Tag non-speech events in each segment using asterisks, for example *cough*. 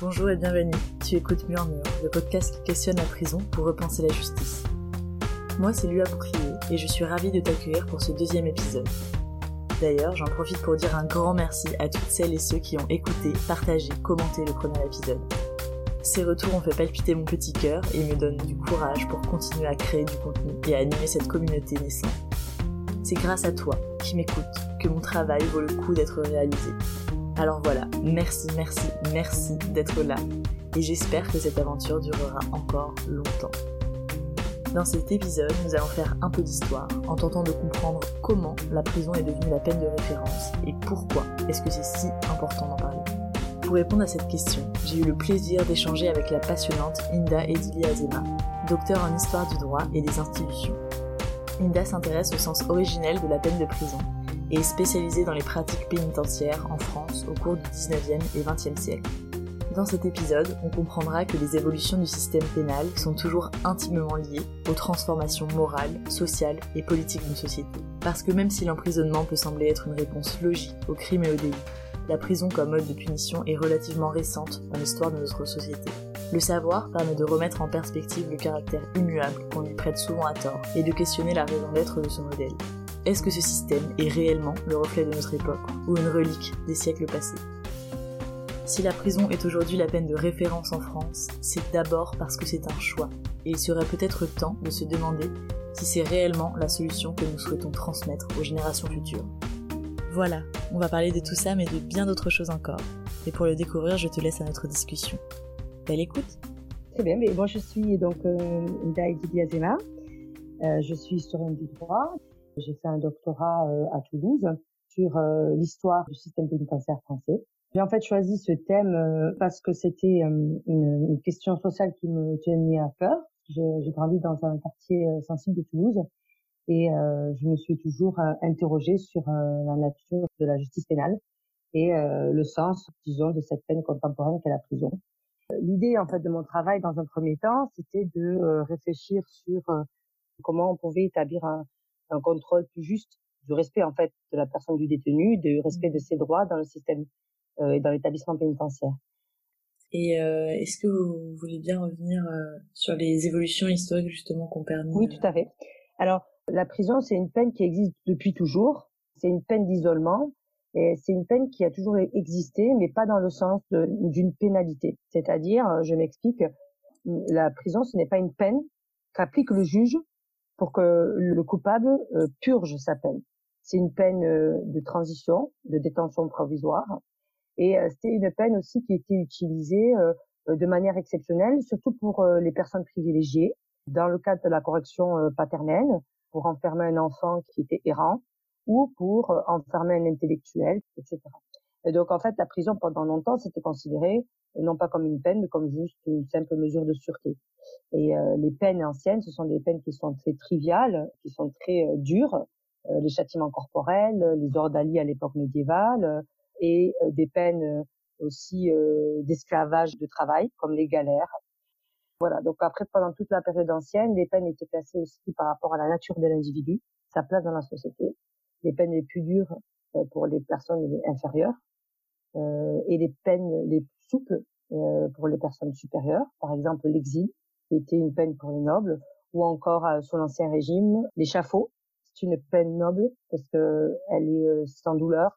Bonjour et bienvenue. Tu écoutes Murmure, le podcast qui questionne la prison pour repenser la justice. Moi, c'est Lua Bouclier et je suis ravie de t'accueillir pour ce deuxième épisode. D'ailleurs, j'en profite pour dire un grand merci à toutes celles et ceux qui ont écouté, partagé, commenté le premier épisode. Ces retours ont fait palpiter mon petit cœur et me donnent du courage pour continuer à créer du contenu et à animer cette communauté naissante. C'est grâce à toi, qui m'écoutes, que mon travail vaut le coup d'être réalisé. Alors voilà, merci, merci, merci d'être là et j'espère que cette aventure durera encore longtemps. Dans cet épisode, nous allons faire un peu d'histoire en tentant de comprendre comment la prison est devenue la peine de référence et pourquoi est-ce que c'est si important d'en parler. Pour répondre à cette question, j'ai eu le plaisir d'échanger avec la passionnante Inda Edili Azema, docteur en histoire du droit et des institutions. Inda s'intéresse au sens originel de la peine de prison et est spécialisée dans les pratiques pénitentiaires en France au cours du 19e et 20e siècle. Dans cet épisode, on comprendra que les évolutions du système pénal sont toujours intimement liées aux transformations morales, sociales et politiques d'une société. Parce que même si l'emprisonnement peut sembler être une réponse logique aux crimes et aux délits, la prison comme mode de punition est relativement récente dans l'histoire de notre société. Le savoir permet de remettre en perspective le caractère immuable qu'on lui prête souvent à tort et de questionner la raison d'être de ce modèle. Est-ce que ce système est réellement le reflet de notre époque ou une relique des siècles passés? Si la prison est aujourd'hui la peine de référence en France, c'est d'abord parce que c'est un choix, et il serait peut-être temps de se demander si c'est réellement la solution que nous souhaitons transmettre aux générations futures. Voilà, on va parler de tout ça mais de bien d'autres choses encore. Et pour le découvrir, je te laisse à notre discussion. Belle écoute Très bien, mais moi je suis donc euh, Diazema. Euh, je suis historienne du droit j'ai fait un doctorat euh, à Toulouse sur euh, l'histoire du système pénitentiaire français. J'ai en fait choisi ce thème euh, parce que c'était une, une, question sociale qui me tenait à cœur. J'ai grandi dans un quartier sensible de Toulouse et je me suis toujours interrogée sur la nature de la justice pénale et le sens, disons, de cette peine contemporaine qu'est la prison. L'idée, en fait, de mon travail, dans un premier temps, c'était de réfléchir sur comment on pouvait établir un, un contrôle plus juste du respect en fait de la personne du détenu, du respect de ses droits dans le système euh, et dans l'établissement pénitentiaire. Et euh, est-ce que vous voulez bien revenir euh, sur les évolutions historiques justement qu'on permet Oui, tout à fait. Alors, la prison, c'est une peine qui existe depuis toujours. C'est une peine d'isolement et c'est une peine qui a toujours existé, mais pas dans le sens d'une pénalité. C'est-à-dire, je m'explique, la prison, ce n'est pas une peine qu'applique le juge pour que le coupable euh, purge sa peine. C'est une peine euh, de transition, de détention provisoire, et euh, c'était une peine aussi qui était utilisée de manière exceptionnelle, surtout pour les personnes privilégiées, dans le cadre de la correction paternelle, pour enfermer un enfant qui était errant, ou pour enfermer un intellectuel, etc. Et donc en fait, la prison pendant longtemps c'était considéré non pas comme une peine, mais comme juste une simple mesure de sûreté. Et euh, les peines anciennes, ce sont des peines qui sont très triviales, qui sont très euh, dures, euh, les châtiments corporels, les ordalies à l'époque médiévale, et des peines aussi d'esclavage de travail, comme les galères. Voilà. Donc après, pendant toute la période ancienne, les peines étaient classées aussi par rapport à la nature de l'individu, sa place dans la société. Les peines les plus dures pour les personnes inférieures et les peines les plus souples pour les personnes supérieures. Par exemple, l'exil, était une peine pour les nobles, ou encore euh, sous l'ancien régime, l'échafaud. C'est une peine noble parce que elle est euh, sans douleur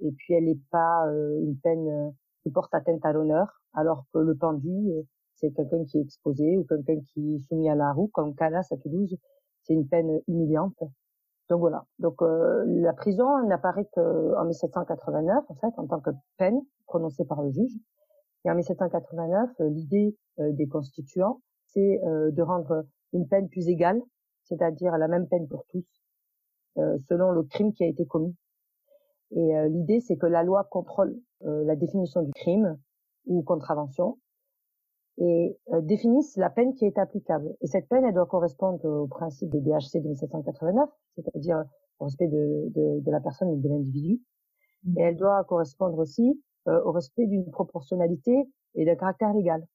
et puis elle n'est pas euh, une peine qui porte atteinte à l'honneur, alors que le pendu, c'est quelqu'un qui est exposé ou quelqu'un qui est soumis à la roue, comme Calas à Toulouse, c'est une peine humiliante. Donc voilà. Donc la prison n'apparaît qu'en 1789 en fait en tant que peine prononcée par le juge. Et en 1789, l'idée des constituants, euh, de rendre une peine plus égale, c'est-à-dire la même peine pour tous, euh, selon le crime qui a été commis. Et euh, l'idée, c'est que la loi contrôle la définition du crime ou contravention et définisse la peine qui est applicable. Et cette peine, elle doit correspondre au principe des DHC de 1789, c'est-à-dire au respect de, la personne et de l'individu. Et elle doit correspondre aussi au respect d'une proportionnalité et d'un caractère légal.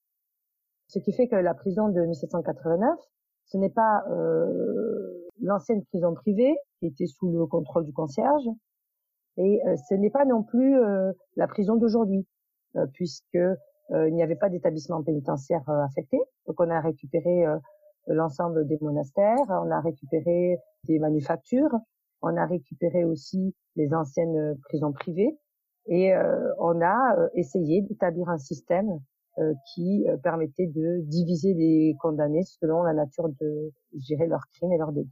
Ce qui fait que la prison de 1789, ce n'est pas euh, l'ancienne prison privée qui était sous le contrôle du concierge, et euh, ce n'est pas non plus euh, la prison d'aujourd'hui, puisque il n'y avait pas d'établissement pénitentiaire affecté. Donc on a récupéré l'ensemble des monastères, on a récupéré des manufactures, on a récupéré aussi les anciennes prisons privées et on a essayé d'établir un système qui permettait de diviser les condamnés selon la nature de, gérer leurs crimes et leurs délits.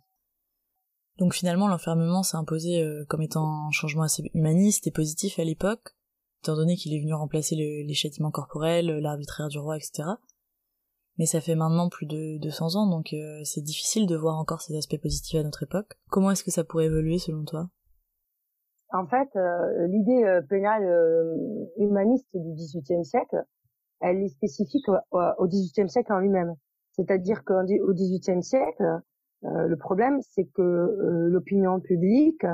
Donc finalement, l'enfermement s'est imposé comme étant un changement assez humaniste et positif à l'époque, étant donné qu'il est venu remplacer les châtiments corporels, l'arbitraire du roi, etc mais ça fait maintenant plus de 200 ans, donc euh, c'est difficile de voir encore ces aspects positifs à notre époque. Comment est-ce que ça pourrait évoluer selon toi? En fait, euh, l'idée euh, pénale humaniste du XVIIIe siècle, elle est spécifique au XVIIIe siècle en lui-même. C'est-à-dire qu'au XVIIIe siècle, le problème, c'est que l'opinion publique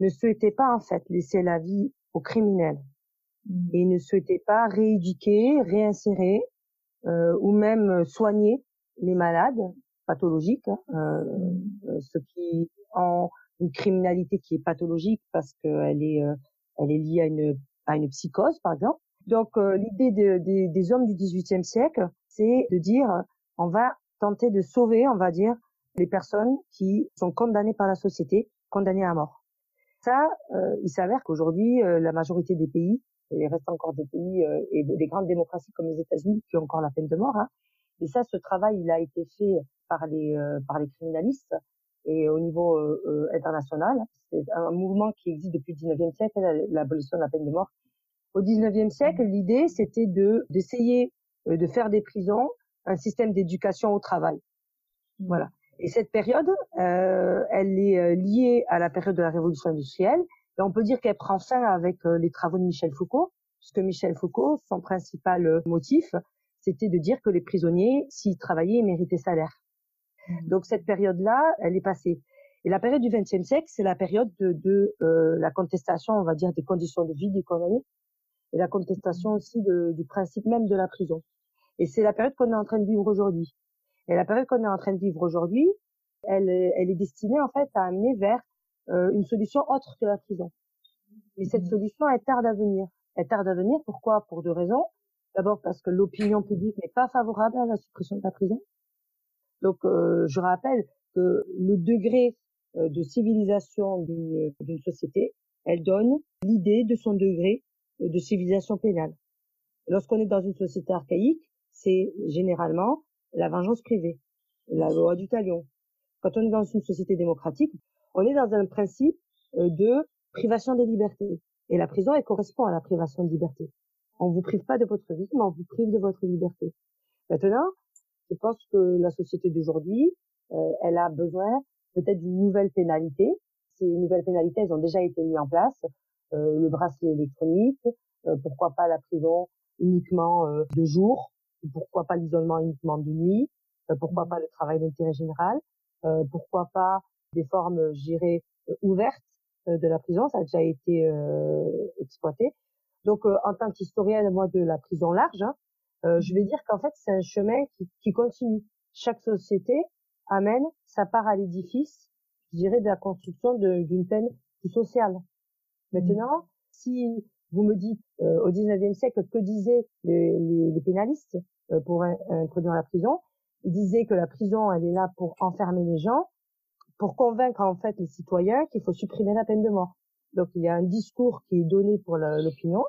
ne souhaitait pas en fait laisser la vie aux criminels mmh. et ne souhaitait pas rééduquer, réinsérer euh, ou même soigner les malades pathologiques, hein, euh, euh, ceux qui ont une criminalité qui est pathologique parce qu'elle est elle est liée à une à une psychose par exemple. Donc l'idée de, des hommes du XVIIIe siècle, c'est de dire on va tenter de sauver, on va dire, les personnes qui sont condamnées par la société, condamnées à mort. Ça, il s'avère qu'aujourd'hui, la majorité des pays il reste encore des pays euh, et des grandes démocraties comme les États-Unis qui ont encore la peine de mort. Hein. Et ça, ce travail, il a été fait par les euh, par les criminalistes et au niveau euh, international. C'est un mouvement qui existe depuis le 19e siècle, l'abolition de la peine de mort. Au 19e siècle, l'idée, c'était de d'essayer de faire des prisons un système d'éducation au travail. Voilà. Et cette période, euh, elle est liée à la période de la révolution industrielle et on peut dire qu'elle prend fin avec euh, les travaux de Michel Foucault, puisque Michel Foucault, son principal euh, motif, c'était de dire que les prisonniers, s'ils travaillaient, méritaient salaire. Mmh. Donc cette période-là, elle est passée. Et la période du XXe siècle, c'est la période de, de euh, la contestation, on va dire, des conditions de vie des condamnés, et la contestation aussi de, du principe même de la prison. Et c'est la période qu'on est en train de vivre aujourd'hui. Et la période qu'on est en train de vivre aujourd'hui, elle, elle est destinée en fait à amener vers euh, une solution autre que la prison. Mais cette mmh. solution, elle tarde à venir. Elle tarde à venir. Pourquoi? Pour deux raisons. D'abord parce que l'opinion publique n'est pas favorable à la suppression de la prison. Donc, euh, je rappelle que le degré euh, de civilisation d'une société, elle donne l'idée de son degré de civilisation pénale. Lorsqu'on est dans une société archaïque, c'est généralement la vengeance privée, la loi du talion. Quand on est dans une société démocratique, on est dans un principe euh, de privation des libertés. Et la prison, elle correspond à la privation de liberté. On vous prive pas de votre vie, mais on vous prive de votre liberté. Maintenant, je pense que la société d'aujourd'hui, euh, elle a besoin peut-être d'une nouvelle pénalité. Ces nouvelles pénalités, elles ont déjà été mises en place. Euh, le bracelet électronique, pourquoi pas la prison uniquement de jour, pourquoi pas l'isolement uniquement de nuit, pourquoi pas le travail d'intérêt général, pourquoi pas des formes, je dirais, euh, ouvertes euh, de la prison. Ça a déjà été euh, exploité. Donc, en tant qu'historienne, moi, de la prison large, hein, je vais dire qu'en fait, c'est un chemin qui, qui continue. Chaque société amène sa part à l'édifice, je dirais, de la construction d'une peine plus sociale. Maintenant, si vous me dites au 19e siècle que disaient les, les, les pénalistes pour introduire la prison, ils disaient que la prison elle est là pour enfermer les gens pour convaincre en fait les citoyens qu'il faut supprimer la peine de mort. Donc il y a un discours qui est donné pour l'opinion,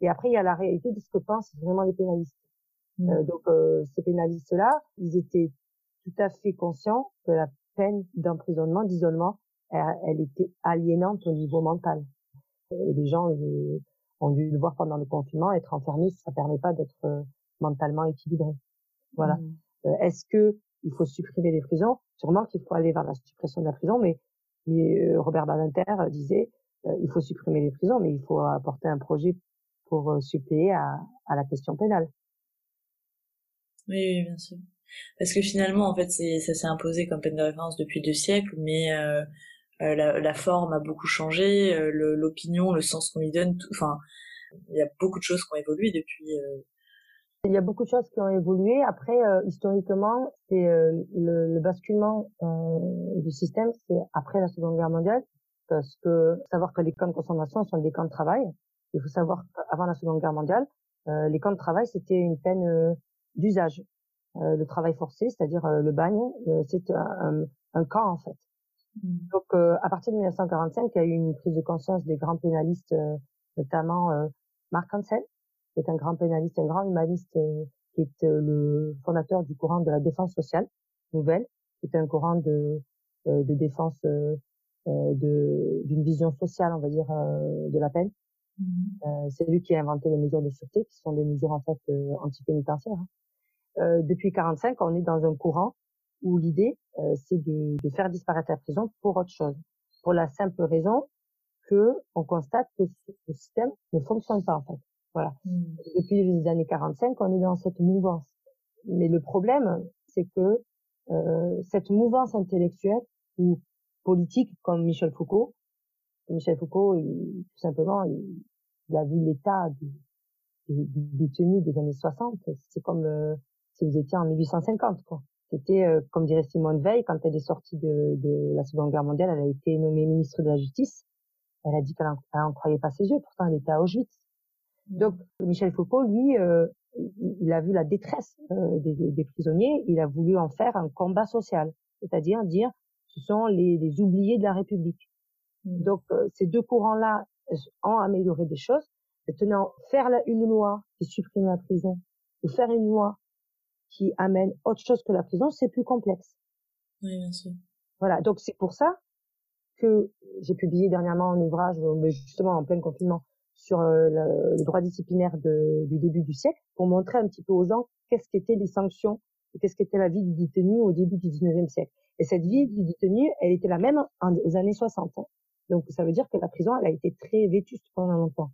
et après il y a la réalité de ce que pensent vraiment les pénalistes. Mmh. Euh, donc euh, ces pénalistes-là, ils étaient tout à fait conscients que la peine d'emprisonnement, d'isolement, elle, était aliénante au niveau mental. Et les gens euh, ont dû le voir pendant le confinement, être enfermé, ça permet pas d'être mentalement équilibré. Voilà. Mmh. Est-ce que il faut supprimer les prisons? Sûrement qu'il faut aller vers la suppression de la prison, mais, euh, Robert Badinter disait euh, il faut supprimer les prisons, mais il faut apporter un projet pour euh, suppléer à, à, la question pénale. Oui, oui, bien sûr. Parce que finalement, en fait, ça s'est imposé comme peine de référence depuis deux siècles, mais euh, la, la, forme a beaucoup changé, l'opinion, le sens qu'on lui donne, enfin, il y a beaucoup de choses qui ont évolué depuis il y a beaucoup de choses qui ont évolué. Après, euh, historiquement, c'est euh, le, le, basculement euh, du système, c'est après la Seconde Guerre mondiale, parce que savoir que les camps de consommation sont des camps de travail. Il faut savoir qu'avant la Seconde Guerre mondiale, les camps de travail, c'était une peine d'usage. le travail forcé, c'est-à-dire le bagne, c'est un, un, camp en fait. Mmh. Donc, à partir de 1945, il y a eu une prise de conscience des grands pénalistes, notamment Marc Hansel, qui est un grand pénaliste, un grand humaniste, qui est le fondateur du courant de la défense sociale nouvelle, qui est un courant de, de défense de d'une vision sociale, on va dire, de la peine. Mmh. c'est lui qui a inventé les mesures de sûreté, qui sont des mesures en fait anti-pénitentiaires. Hein. depuis 45, on est dans un courant où l'idée, c'est de, de, faire disparaître la prison pour autre chose, pour la simple raison que on constate que ce système ne fonctionne pas en fait. Voilà. Mmh. Depuis les années 45, on est dans cette mouvance. Mais le problème, c'est que euh, cette mouvance intellectuelle ou politique, comme Michel Foucault, Michel Foucault, il, tout simplement, il, il a vu l'état des, détenus des années 60. C'est comme euh, si vous étiez en 1850, quoi. C'était, euh, comme dirait Simone Veil, quand elle est sortie de, de la Seconde Guerre mondiale, elle a été nommée ministre de la Justice. Elle a dit qu'elle n'en croyait pas ses yeux, pourtant elle était à Auschwitz. Donc Michel Foucault, lui, euh, il a vu la détresse euh, des, des, prisonniers, il a voulu en faire un combat social, c'est-à-dire dire ce sont les, les, oubliés de la République. Mmh. Donc euh, ces deux courants-là ont amélioré des choses. Maintenant, faire une loi qui supprime la prison ou faire une loi qui amène autre chose que la prison, c'est plus complexe. Oui, bien sûr. Voilà, donc c'est pour ça que j'ai publié dernièrement un ouvrage, justement en plein confinement, sur euh, le, droit disciplinaire de, du début du siècle pour montrer un petit peu aux gens qu'est-ce qu'étaient les sanctions et qu'est-ce qu'était la vie du détenu au début du 19e siècle. Et cette vie du détenu, elle était la même aux années 60. Hein. Donc ça veut dire que la prison, elle a été très vétuste pendant longtemps.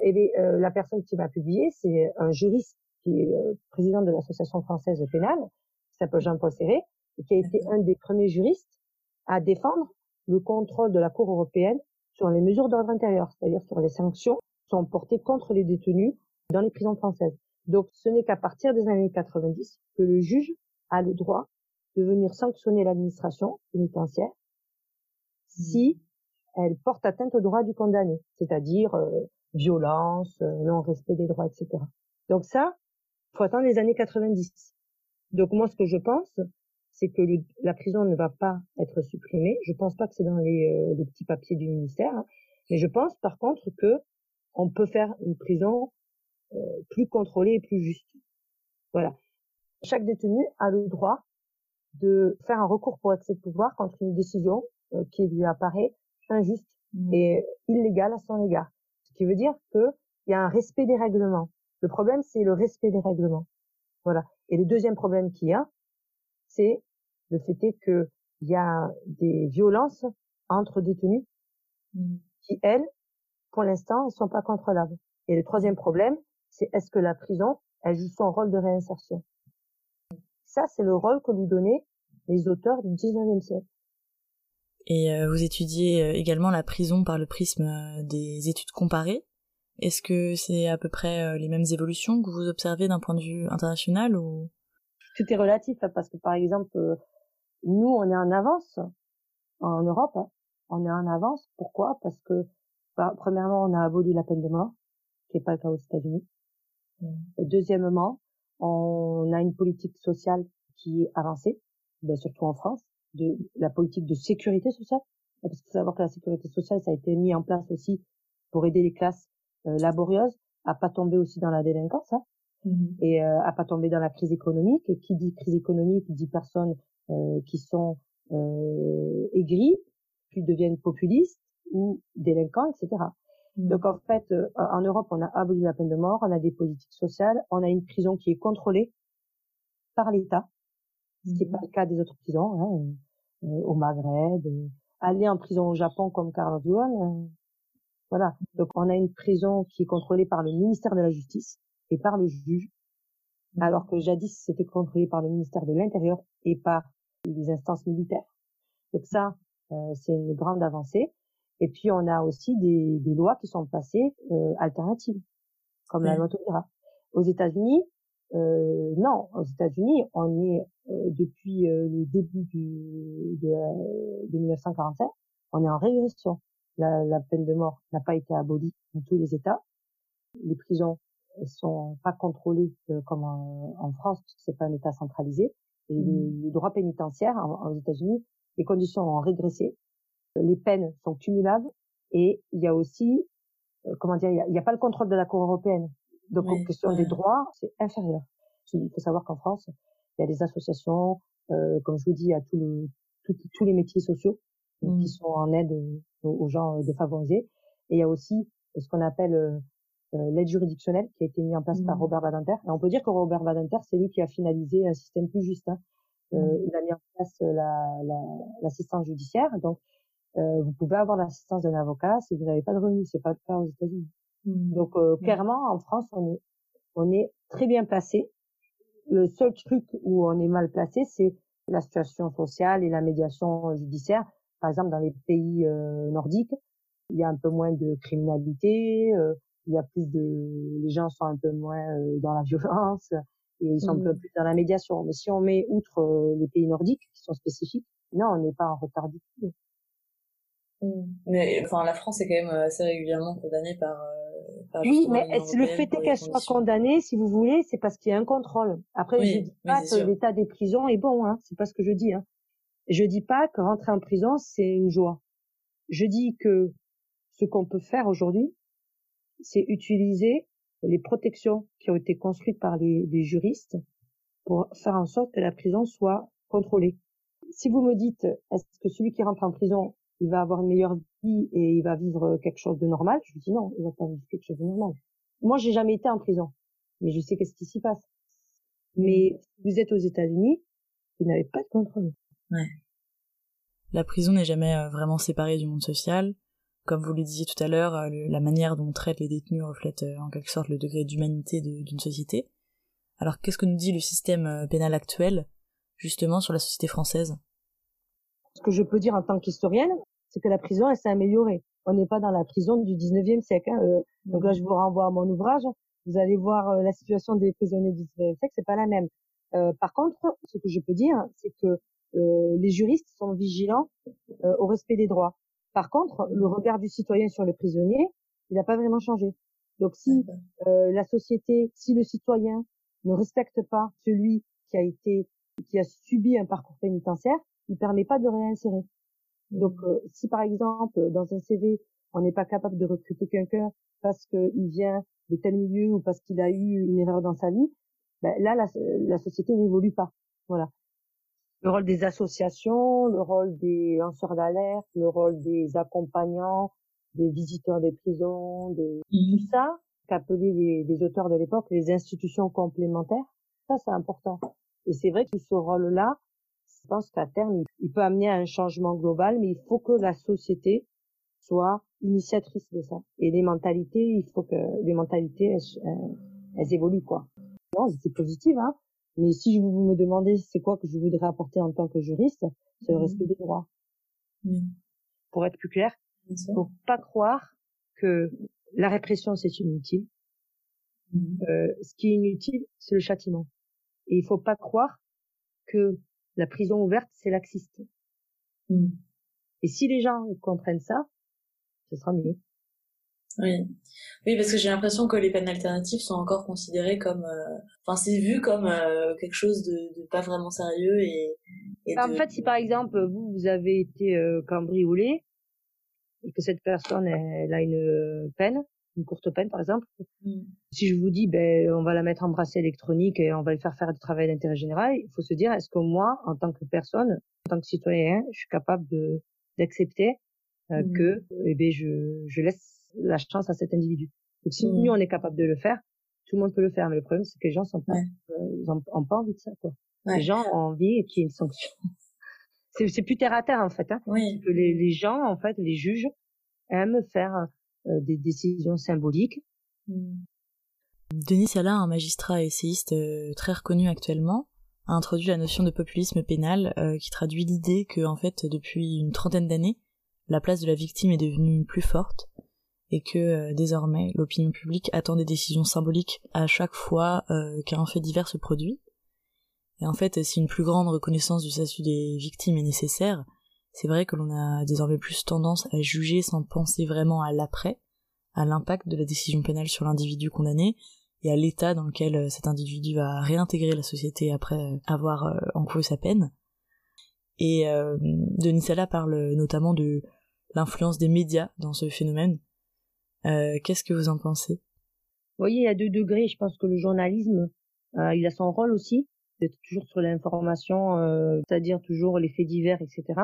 Et euh, la personne qui m'a publié, c'est un juriste qui est euh, président de l'association française pénale, qui s'appelle Jean-Paul Serré, et qui a été un des premiers juristes à défendre le contrôle de la Cour européenne sur les mesures d'ordre intérieur, c'est-à-dire sur les sanctions qui sont portées contre les détenus dans les prisons françaises. Donc ce n'est qu'à partir des années 90 que le juge a le droit de venir sanctionner l'administration pénitentiaire si elle porte atteinte aux droits du condamné, c'est-à-dire euh, violence, euh, non-respect des droits, etc. Donc ça, faut attendre les années 90. Donc moi, ce que je pense, c'est que la prison ne va pas être supprimée. Je pense pas que c'est dans les, euh, petits papiers du ministère, hein. mais je pense par contre que on peut faire une prison euh, plus contrôlée et plus juste. Voilà. Chaque détenu a le droit de faire un recours pour excès de pouvoir contre une décision euh, qui lui apparaît injuste mmh. et illégale à son égard. Ce qui veut dire qu'il y a un respect des règlements. Le problème, c'est le respect des règlements. Voilà. Et le deuxième problème qu'il y a, c'est le fait est qu'il y a des violences entre détenus mmh. qui, elles, pour l'instant, ne sont pas contrôlables. Et le troisième problème, c'est est-ce que la prison, elle joue son rôle de réinsertion? Ça, c'est le rôle que lui donnaient les auteurs du 19e siècle. Et euh, vous étudiez euh, également la prison par le prisme euh, des études comparées? Est-ce que c'est à peu près les mêmes évolutions que vous observez d'un point de vue international ou? Tout est relatif hein, parce que par exemple nous, on est en avance en Europe. Hein. On est en avance. Pourquoi? Parce que, bah, premièrement, on a aboli la peine de mort, qui n'est pas le cas aux États-Unis. Mmh. Deuxièmement, on a une politique sociale qui est avancée, ben, surtout en France, de la politique de sécurité sociale. Parce qu'il faut savoir que la sécurité sociale, ça a été mis en place aussi pour aider les classes euh, laborieuses à pas tomber aussi dans la délinquance hein, mmh. et euh, à pas tomber dans la crise économique. Et qui dit crise économique dit personnes euh, qui sont euh, aigris, puis deviennent populistes ou délinquants, etc. Mmh. Donc en fait, euh, en Europe, on a aboli la peine de mort, on a des politiques sociales, on a une prison qui est contrôlée par l'État, ce qui n'est mmh. pas le cas des autres prisons, hein, au Maghreb, aller en prison au Japon comme Carlos Ghosn, voilà. Donc on a une prison qui est contrôlée par le ministère de la Justice et par le juge, mmh. alors que jadis c'était contrôlé par le ministère de l'Intérieur et par des instances militaires. Donc ça, euh, c'est une grande avancée. Et puis on a aussi des, des lois qui sont passées euh, alternatives, comme la loi Taubira. Aux États-Unis, euh, non, aux États-Unis, on est euh, depuis euh, le début du, de, de 1945, on est en régression. La, la peine de mort n'a pas été abolie dans tous les États. Les prisons elles sont pas contrôlées euh, comme en, en, France, parce que c'est pas un État centralisé. Et le, mmh. droit pénitentiaire aux États-Unis, les conditions ont régressé, les peines sont cumulables, et il y a aussi, euh, comment dire, il n'y a, pas le contrôle de la Cour européenne. Donc, en question des droits, c'est inférieur. Il faut savoir qu'en France, il y a des associations, euh, comme je vous dis, il y a tout le, tous les métiers sociaux qui mmh. sont en aide aux, gens défavorisés. Et il y a aussi ce qu'on appelle euh, l'aide juridictionnelle qui a été mise en place par mmh. Robert Badinter. Et on peut dire que Robert Badinter, c'est lui qui a finalisé un système plus juste. Hein. Euh, mmh. il a mis en place l'assistance la, judiciaire. Donc, euh, vous pouvez avoir l'assistance d'un avocat si vous n'avez pas de revenus. C'est pas le cas aux États-Unis. Mmh. Donc, clairement, en France, on est, on est très bien placé. Le seul truc où on est mal placé, c'est la situation sociale et la médiation judiciaire. Par exemple, dans les pays nordiques, il y a un peu moins de criminalité, il y a plus de, les gens sont un peu moins euh, dans la *laughs* violence et ils sont un peu mmh. plus dans la médiation. Mais si on met outre euh, les pays nordiques qui sont spécifiques, non, on n'est pas en retard du tout. Mmh. Mais enfin, la France est quand même euh, assez régulièrement condamnée par. oui, mais le fait qu'elle soit condamnée, si vous voulez, c'est parce qu'il y a un contrôle. Après, je dis pas que l'état des prisons est bon, hein. C'est pas ce que je dis. Hein. Je dis pas que rentrer en prison c'est une joie. Je dis que ce qu'on peut faire aujourd'hui, c'est utiliser les protections qui ont été construites par les, juristes pour faire en sorte que la prison soit contrôlée. Si vous me dites, est-ce que celui qui rentre en prison, il va avoir une meilleure vie et il va vivre quelque chose de normal, je vous dis non, il va pas vivre quelque chose de normal. Moi, j'ai jamais été en prison, mais je sais qu'est-ce qui s'y passe. Mais vous êtes aux États-Unis, vous n'avez pas de contrôle. Ouais. La prison n'est jamais euh, vraiment séparée du monde social. Comme vous le disiez tout à l'heure, euh, la manière dont on traite les détenus reflète euh, en quelque sorte le degré d'humanité d'une société. Alors qu'est-ce que nous dit le système pénal actuel, justement, sur la société française? Ce que je peux dire en tant qu'historienne, c'est que la prison, elle s'est améliorée. On n'est pas dans la prison du 19e siècle. Hein, donc là, je vous renvoie à mon ouvrage. Vous allez voir la situation des prisonniers du 19e siècle, c'est pas la même. par contre, ce que je peux dire, c'est que les juristes sont vigilants au respect des droits. Par contre, le regard du citoyen sur le prisonnier, il n'a pas vraiment changé. Donc si euh, la société, si le citoyen ne respecte pas celui qui a été, qui a subi un parcours pénitentiaire, il permet pas de réinsérer. Donc mmh. euh, si par exemple dans un CV on n'est pas capable de recruter quelqu'un parce qu'il vient de tel milieu ou parce qu'il a eu une erreur dans sa vie, ben là la, la société n'évolue pas. Voilà le rôle des associations, le rôle des lanceurs d'alerte, le rôle des accompagnants, des visiteurs des prisons, de mmh. tout ça qu'appelaient les, les, auteurs de l'époque les institutions complémentaires. Ça, c'est important. Et c'est vrai que ce rôle-là, je pense qu'à terme, il peut amener à un changement global, mais il faut que la société soit initiatrice de ça. Et les mentalités, il faut que les mentalités, elles, elles évoluent, quoi. Non, c'est positif, hein. Mais si vous me demandez c'est quoi que je voudrais apporter en tant que juriste, c'est le mmh. respect des droits. Mmh. Pour être plus clair, il faut pas croire que la répression c'est inutile. Mmh. Euh, ce qui est inutile, c'est le châtiment. Et il faut pas croire que la prison ouverte c'est laxiste. Et si les gens comprennent ça, ce sera mieux. Oui, oui, parce que j'ai l'impression que les peines alternatives sont encore considérées comme, euh, enfin, c'est vu comme euh, quelque chose de, pas vraiment sérieux et. Bah, en fait, si par exemple vous vous avez été euh, cambriolé et que cette personne elle, a une peine, une courte peine par exemple, mmh. si je vous dis ben on va la mettre en bracelet électronique et on va lui faire faire du travail d'intérêt général, il faut se dire est-ce que moi en tant que personne, en tant que citoyen, je suis capable de d'accepter mmh. que eh ben je je laisse la chance à cet individu. Donc si mmh. nous on est capable de le faire, tout le monde peut le faire. Mais le problème c'est que les gens sont pas, euh, ont, pas envie de ça quoi. Les gens ont envie qu'il y ait une sanction. *laughs* c'est plus terre à terre en fait. Hein. Oui. Que les, les, gens en fait, les juges aiment faire euh, des décisions symboliques. Mmh. Denis Salah, un magistrat essayiste euh, très reconnu actuellement, a introduit la notion de populisme pénal qui traduit l'idée que en fait depuis une trentaine d'années, la place de la victime est devenue plus forte et que euh, désormais l'opinion publique attend des décisions symboliques à chaque fois euh, qu'un fait divers se produit. Et en fait, si une plus grande reconnaissance du statut des victimes est nécessaire, c'est vrai que l'on a désormais plus tendance à juger sans penser vraiment à l'après, à l'impact de la décision pénale sur l'individu condamné, et à l'état dans lequel euh, cet individu va réintégrer la société après euh, avoir euh, encouru sa peine. Et Denis Sala parle notamment de l'influence des médias dans ce phénomène. Qu'est-ce que vous en pensez? Vous voyez, il y a deux degrés. Je pense que le journalisme, il a son rôle aussi, d'être toujours sur l'information, c'est-à-dire toujours les faits divers, etc.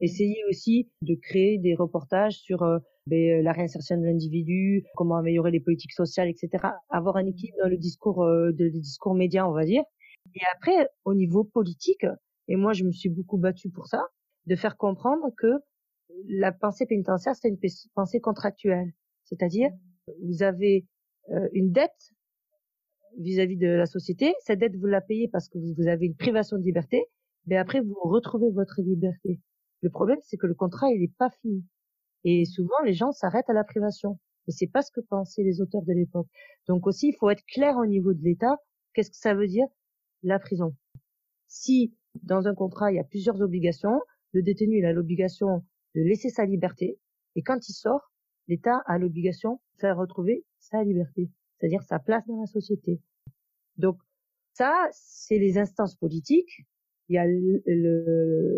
Essayer aussi de créer des reportages sur euh, ben, la réinsertion de l'individu, comment améliorer les politiques sociales, etc. Avoir un équilibre dans le discours, euh, de, discours médias, on va dire. Et après, au niveau politique, et moi je me suis beaucoup battue pour ça, de faire comprendre que la pensée pénitentiaire, c'est une pensée contractuelle. C'est-à-dire, vous avez euh, une dette vis-à-vis de la société. Cette dette, vous la payez parce que vous avez une privation de liberté, mais après, vous retrouvez votre liberté. Le problème, c'est que le contrat, il n'est pas fini. Et souvent, les gens s'arrêtent à la privation. Et c'est pas ce que pensaient les auteurs de l'époque. Donc aussi, il faut être clair au niveau de l'État. Qu'est-ce que ça veut dire? La prison Si dans un contrat, il y a plusieurs obligations, le détenu il a l'obligation de laisser sa liberté. Et quand il sort, l'État a l'obligation de faire retrouver sa liberté, c'est-à-dire sa place dans la société. Donc ça, c'est les instances politiques. Il y a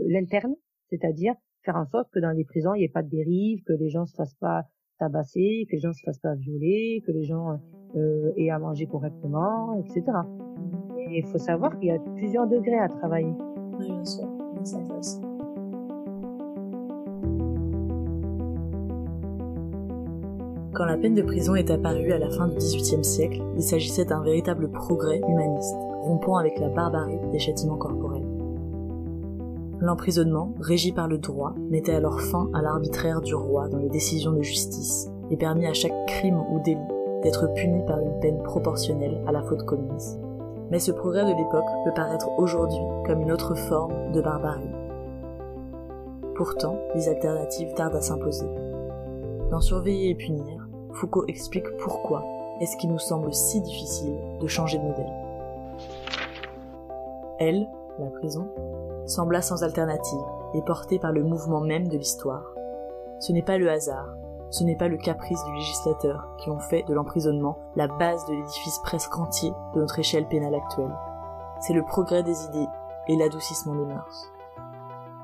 l'interne, c'est-à-dire faire en sorte que dans les prisons, il n'y ait pas de dérive, que les gens se fassent pas tabasser, que les gens se fassent pas violer, que les gens euh, aient à manger correctement, etc. Et il faut savoir qu'il y a plusieurs degrés à travailler. Oui, bien sûr. Quand la peine de prison est apparue à la fin du XVIIIe siècle, il s'agissait d'un véritable progrès humaniste, rompant avec la barbarie des châtiments corporels. L'emprisonnement, régi par le droit, mettait alors fin à l'arbitraire du roi dans les décisions de justice et permit à chaque crime ou délit d'être puni par une peine proportionnelle à la faute commise. Mais ce progrès de l'époque peut paraître aujourd'hui comme une autre forme de barbarie. Pourtant, les alternatives tardent à s'imposer. Dans Surveiller et punir, Foucault explique pourquoi est-ce qu'il nous semble si difficile de changer de modèle. Elle, la prison, sembla sans alternative et porté par le mouvement même de l'histoire. Ce n'est pas le hasard, ce n'est pas le caprice du législateur qui ont fait de l'emprisonnement la base de l'édifice presque entier de notre échelle pénale actuelle. C'est le progrès des idées et l'adoucissement des mœurs.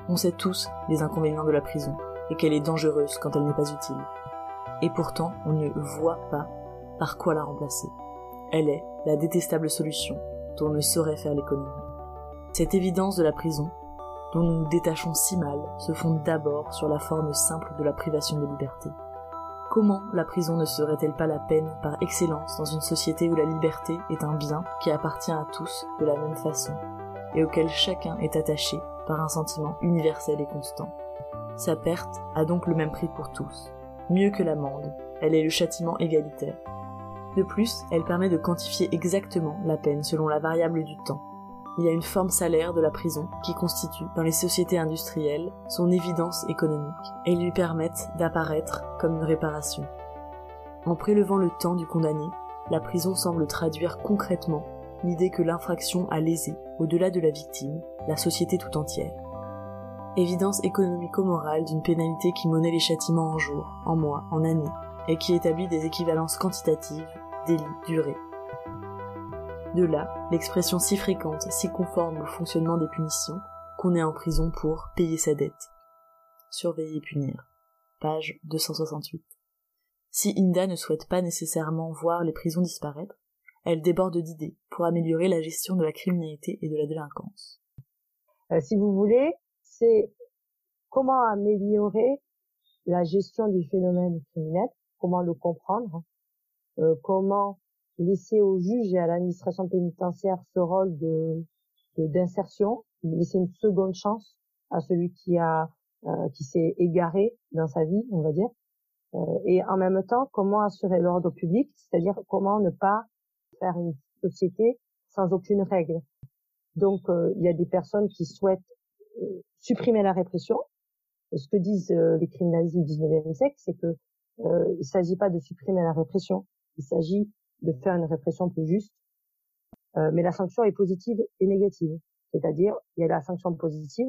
On sait tous les inconvénients de la prison et qu'elle est dangereuse quand elle n'est pas utile. Et pourtant, on ne voit pas par quoi la remplacer. Elle est la détestable solution dont on ne saurait faire l'économie. Cette évidence de la prison, dont nous nous détachons si mal, se fonde d'abord sur la forme simple de la privation de liberté. Comment la prison ne serait-elle pas la peine par excellence dans une société où la liberté est un bien qui appartient à tous de la même façon et auquel chacun est attaché par un sentiment universel et constant? Sa perte a donc le même prix pour tous. Mieux que l'amende, elle est le châtiment égalitaire. De plus, elle permet de quantifier exactement la peine selon la variable du temps il y a une forme salaire de la prison qui constitue, dans les sociétés industrielles, son évidence économique et lui permettent d'apparaître comme une réparation. En prélevant le temps du condamné, la prison semble traduire concrètement l'idée que l'infraction a lésé, au-delà de la victime, la société tout entière. Évidence économico-morale d'une pénalité qui monnaie les châtiments en jours, en mois, en années, et qui établit des équivalences quantitatives, délits, durée, de là, l'expression si fréquente, si conforme au fonctionnement des punitions, qu'on est en prison pour payer sa dette. Surveiller et punir. Page 268. Si Inda ne souhaite pas nécessairement voir les prisons disparaître, elle déborde d'idées pour améliorer la gestion de la criminalité et de la délinquance. Euh, si vous voulez, c'est comment améliorer la gestion du phénomène criminel, comment le comprendre, euh, comment laisser au juge et à l'administration pénitentiaire ce rôle de d'insertion, laisser une seconde chance à celui qui a euh, qui s'est égaré dans sa vie, on va dire, euh, et en même temps comment assurer l'ordre public, c'est-à-dire comment ne pas faire une société sans aucune règle. Donc euh, il y a des personnes qui souhaitent supprimer la répression. Ce que disent les criminalistes du 19e siècle, c'est que il s'agit pas de supprimer la répression, il s'agit de faire une répression plus juste. Euh, mais la sanction est positive et négative. C'est-à-dire, il y a la sanction positive,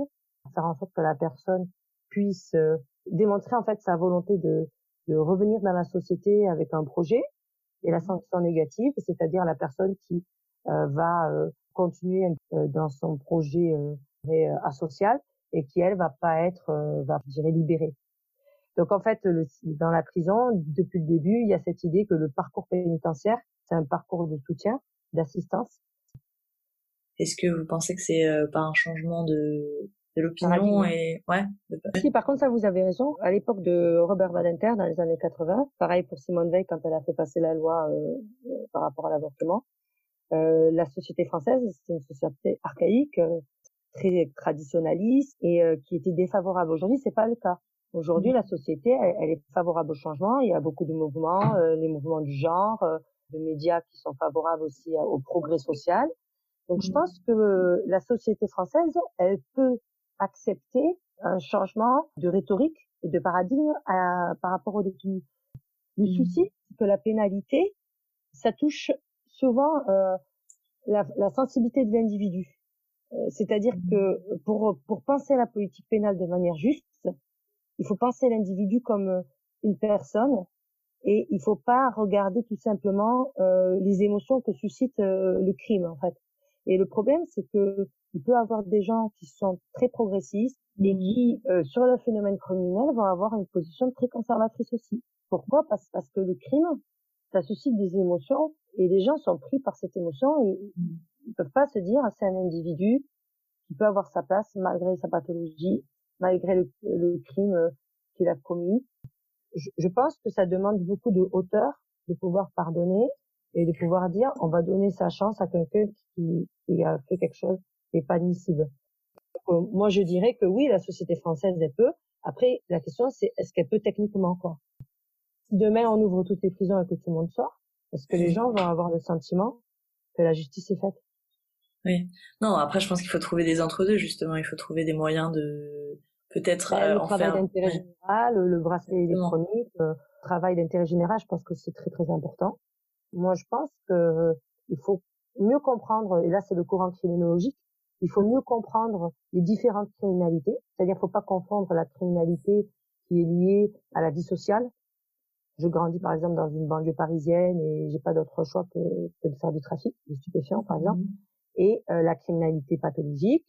faire en sorte que la personne puisse euh, démontrer en fait sa volonté de, de revenir dans la société avec un projet. et la sanction négative, c'est-à-dire la personne qui va continuer dans son projet asocial et qui elle va pas être, va je dirais libérée. Donc en fait, dans la prison, depuis le début, il y a cette idée que le parcours pénitentiaire, c'est un parcours de soutien, d'assistance. Est-ce que vous pensez que c'est euh, pas un changement de, de l'opinion et ouais Si par contre ça vous avez raison. À l'époque de Robert Badinter dans les années 80, pareil pour Simone Veil quand elle a fait passer la loi euh, euh, par rapport à l'avortement, euh, la société française c'était une société archaïque, très traditionnaliste et qui était défavorable. Aujourd'hui c'est pas le cas. Aujourd'hui, la société, elle, est favorable au changement. Il y a beaucoup de mouvements, euh, les mouvements du genre, euh, de médias qui sont favorables aussi au progrès social. Donc, je mmh. pense que la société française, elle peut accepter un changement de rhétorique et de paradigme par rapport au détenu. Le mmh. souci, c'est que la pénalité, ça touche souvent euh, la, la, sensibilité de l'individu. C'est-à-dire mmh. que pour, pour penser la politique pénale de manière juste, il faut penser l'individu comme euh, une personne et il faut pas regarder tout simplement euh, les émotions que suscite euh, le crime en fait. Et le problème c'est que il peut avoir des gens qui sont très progressistes et mmh qui sur le phénomène criminel vont avoir une position très conservatrice aussi. Pourquoi? Parce, parce que le crime ça suscite des émotions et les gens sont pris par cette émotion et mmh. Ils peuvent pas se dire c'est un individu qui peut avoir sa place malgré sa pathologie malgré le, le crime euh, qu'il a commis. Je, je, pense que ça demande beaucoup de hauteur de pouvoir pardonner et de pouvoir dire on va donner sa chance à quelqu'un qui, qui, a fait quelque chose qui n'est pas admissible. Euh, moi, je dirais que oui, la société française, elle peut. Après, la question, c'est est-ce qu'elle peut techniquement quoi Si demain on ouvre toutes les prisons et que tout le monde sort, est-ce que les gens vont avoir le sentiment que la justice est faite? Oui. Non, après, je pense qu'il faut trouver des entre-deux, justement. Il faut trouver des moyens de, peut-être bah, le travail d'intérêt général, le bracelet électronique, le travail d'intérêt général, je pense que c'est très très important. Moi, je pense que euh, il faut mieux comprendre, et là c'est le courant criminologique, il faut mieux comprendre les différentes criminalités, c'est-à-dire faut pas confondre la criminalité qui est liée à la vie sociale. Je grandis par exemple dans une banlieue parisienne et j'ai pas d'autre choix que, de faire du trafic, de stupéfiants par exemple, mmh. Et euh, la criminalité pathologique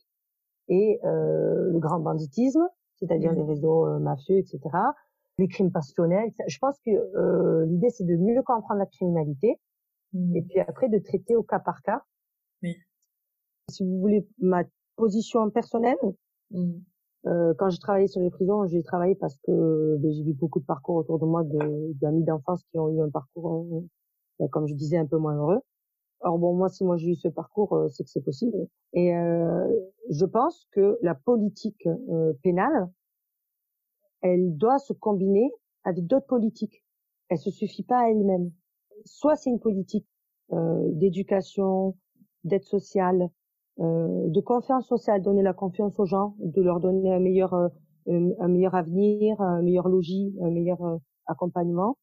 et euh, le grand banditisme c'est-à-dire les mmh. réseaux euh, mafieux, etc., les crimes passionnels. Je pense que euh, l'idée, c'est de mieux comprendre la criminalité mmh. et puis après de traiter au cas par cas. Oui. Si vous voulez ma position personnelle, mmh. euh, quand j'ai travaillé sur les prisons, j'ai travaillé parce que ben, j'ai vu beaucoup de parcours autour de moi d'amis d'enfance qui ont eu un parcours, ben, comme je disais, un peu moins heureux. Or bon, moi, si moi j'ai eu ce parcours, euh, c'est que c'est possible. Et euh, je pense que la politique euh, pénale, elle doit se combiner avec d'autres politiques. Elle se suffit pas à elle-même. Soit c'est une politique d'éducation, d'aide sociale, de confiance sociale, donner la confiance aux gens, de leur donner un meilleur, un meilleur avenir, un meilleur logis, un meilleur accompagnement.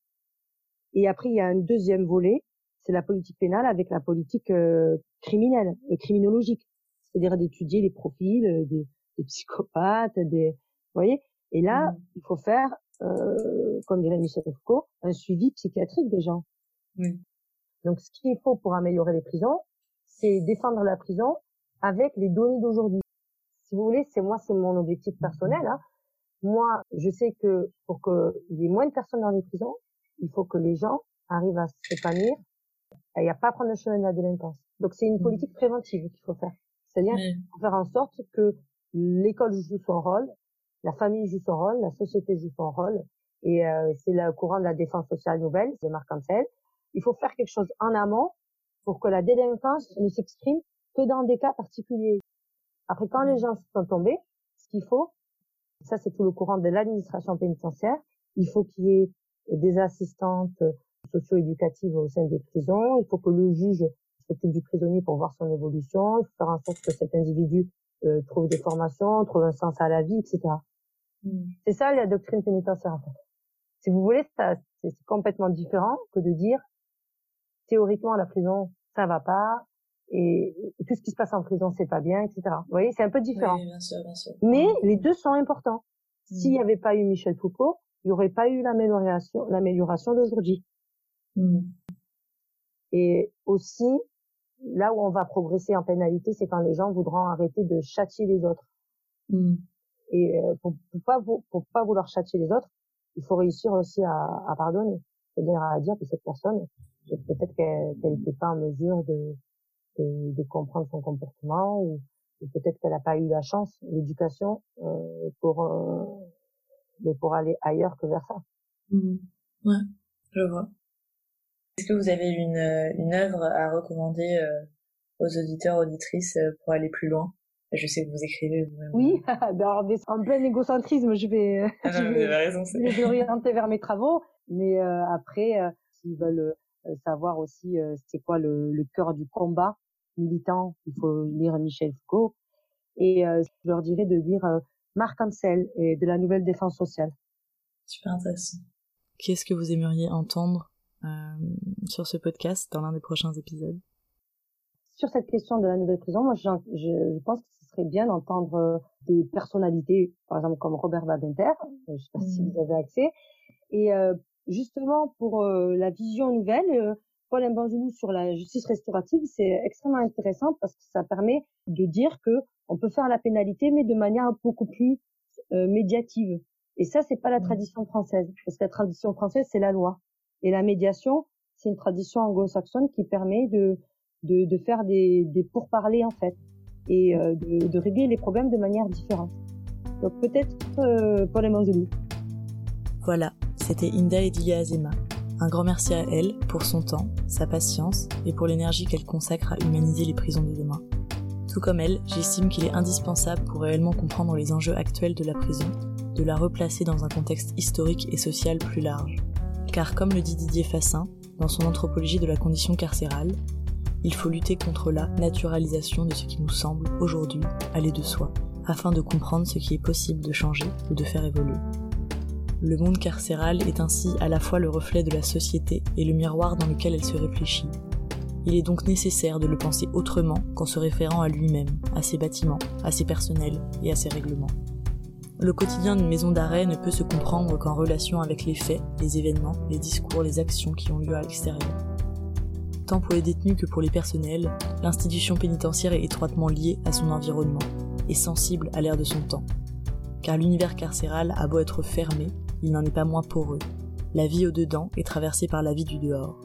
Et après, il y a un deuxième volet c'est la politique pénale avec la politique euh, criminelle, euh, criminologique, c'est-à-dire d'étudier les profils euh, des, des, psychopathes, des, vous voyez. Et là, mmh. il faut faire, euh, comme dirait Michel Foucault, un suivi psychiatrique des gens. Donc, ce qu'il faut pour améliorer les prisons, c'est défendre la prison avec les données d'aujourd'hui. Si vous voulez, c'est moi, c'est mon objectif personnel. Hein. Moi, je sais que pour qu'il y ait moins de personnes dans les prisons, il faut que les gens arrivent à s'épanouir il n'y a pas à prendre le chemin de la délinquance. Donc c'est une mmh. politique préventive qu'il faut faire. C'est-à-dire faire en sorte que l'école joue son rôle, la famille joue son rôle, la société joue son rôle. Et euh, c'est le courant de la défense sociale nouvelle, de Marc Ancel. Il faut faire quelque chose en amont pour que la délinquance ne s'exprime que dans des cas particuliers. Après, quand les mmh. gens sont tombés, ce qu'il faut, ça c'est tout le courant de l'administration pénitentiaire, il faut qu'il y ait des assistantes socio-éducative au sein des prisons. Il faut que le juge s'occupe du prisonnier pour voir son évolution. Il faut faire en sorte que cet individu euh, trouve des formations, trouve un sens à la vie, etc. Hmm. C'est ça la doctrine pénitentiaire en fait. Si vous voulez, c'est complètement différent que de dire théoriquement la prison ça va pas et, tout ce qui se passe en prison c'est pas bien, etc. Vous voyez, c'est un peu différent. bien sûr, bien sûr. Mais les deux sont importants. S'il n'y hmm. avait pas eu Michel Foucault, il n'y aurait pas eu l'amélioration, l'amélioration d'aujourd'hui. Mmh. Et aussi, là où on va progresser en pénalité, c'est quand les gens voudront arrêter de châtier les autres. Hmm. Et euh, pour, pour pas pour pas vouloir châtier les autres, il faut réussir aussi à, à pardonner, c'est-à-dire à dire que cette personne, peut-être qu'elle n'était pas en mesure de, de, de comprendre son comportement ou, peut-être qu'elle n'a pas eu la chance, l'éducation euh, pour euh, pour aller ailleurs que vers ça. Hmm. Ouais, je vois. Est-ce que vous avez une, une œuvre à recommander euh, aux auditeurs, auditrices euh, pour aller plus loin? Je sais que vous écrivez vous-même. Oui, *laughs* alors en plein égocentrisme, je vais, ah je vais, raison, je vais orienter vers mes travaux. Mais euh, après, s'ils veulent savoir aussi c'est quoi le, le cœur du combat militant, il faut lire Michel Foucault. Et je leur dirais de lire Marc Ansel et de la Nouvelle Défense sociale. Super intéressant. Qu'est-ce que vous aimeriez entendre euh, sur ce podcast dans l'un des prochains épisodes Sur cette question de la nouvelle prison, moi, je, je pense que ce serait bien d'entendre euh, des personnalités, par exemple comme Robert Badinter, euh, je ne sais pas si mmh. vous avez accès, et justement pour la vision nouvelle, Paul Mbanzoulou sur la justice restaurative, c'est extrêmement intéressant parce que ça permet de dire que on peut faire la pénalité, mais de manière beaucoup plus médiative. Et ça, c'est pas la mmh. tradition française, parce que la tradition française, c'est la loi. Et la médiation, c'est une tradition anglo-saxonne qui permet de, de, faire des, pourparlers en fait et euh, de, régler les problèmes de manière différente. Donc peut-être euh, Paul Manzoulou. Voilà, c'était Inda Edilia Azema. Un grand merci à elle pour son temps, sa patience et pour l'énergie qu'elle consacre à humaniser les prisons de demain. Tout comme elle, j'estime qu'il est indispensable pour réellement comprendre les enjeux actuels de la prison, de la replacer dans un contexte historique et social plus large car comme le dit Didier Fassin dans son anthropologie de la condition carcérale, il faut lutter contre la naturalisation de ce qui nous semble aujourd'hui aller de soi, afin de comprendre ce qui est possible de changer ou de faire évoluer. Le monde carcéral est ainsi à la fois le reflet de la société et le miroir dans lequel elle se réfléchit. Il est donc nécessaire de le penser autrement qu'en se référant à lui-même, à ses bâtiments, à ses personnels et à ses règlements. Le quotidien d'une maison d'arrêt ne peut se comprendre qu'en relation avec les faits, les événements, les discours, les actions qui ont lieu à l'extérieur. Tant pour les détenus que pour les personnels, l'institution pénitentiaire est étroitement liée à son environnement et sensible à l'ère de son temps. Car l'univers carcéral a beau être fermé, il n'en est pas moins poreux. La vie au-dedans est traversée par la vie du dehors.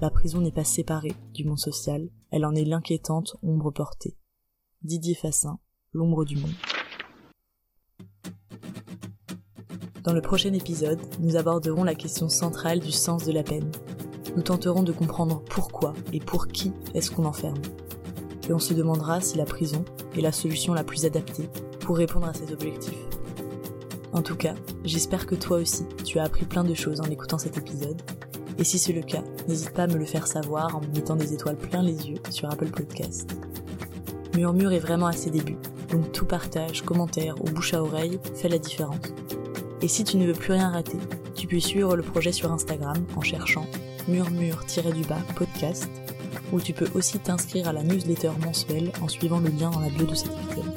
La prison n'est pas séparée du monde social, elle en est l'inquiétante ombre portée. Didier Fassin, L'ombre du monde. Dans le prochain épisode, nous aborderons la question centrale du sens de la peine. Nous tenterons de comprendre pourquoi et pour qui est-ce qu'on enferme. Et on se demandera si la prison est la solution la plus adaptée pour répondre à ces objectifs. En tout cas, j'espère que toi aussi, tu as appris plein de choses en écoutant cet épisode. Et si c'est le cas, n'hésite pas à me le faire savoir en me mettant des étoiles plein les yeux sur Apple Podcast. Murmure est vraiment à ses débuts, donc tout partage, commentaire ou bouche à oreille fait la différence. Et si tu ne veux plus rien rater, tu peux suivre le projet sur Instagram en cherchant murmure-du-bas podcast, ou tu peux aussi t'inscrire à la newsletter mensuelle en suivant le lien dans la bio de cet épisode.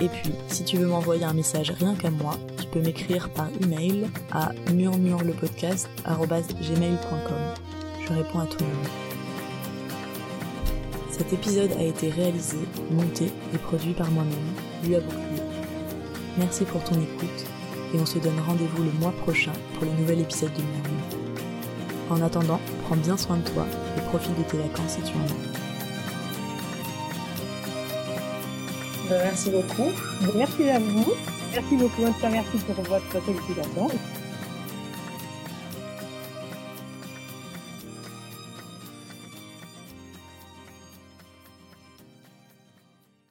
Et puis, si tu veux m'envoyer un message rien qu'à moi, tu peux m'écrire par email à murmurelepodcast.gmail.com. Je réponds à tout le monde. Cet épisode a été réalisé, monté et produit par moi-même, Lui Merci pour ton écoute et on se donne rendez-vous le mois prochain pour le nouvel épisode de Murmure. En attendant, prends bien soin de toi et profite de tes vacances si tu en as. Ben, merci beaucoup. Merci à vous. Merci beaucoup. Merci pour votre sollicitation.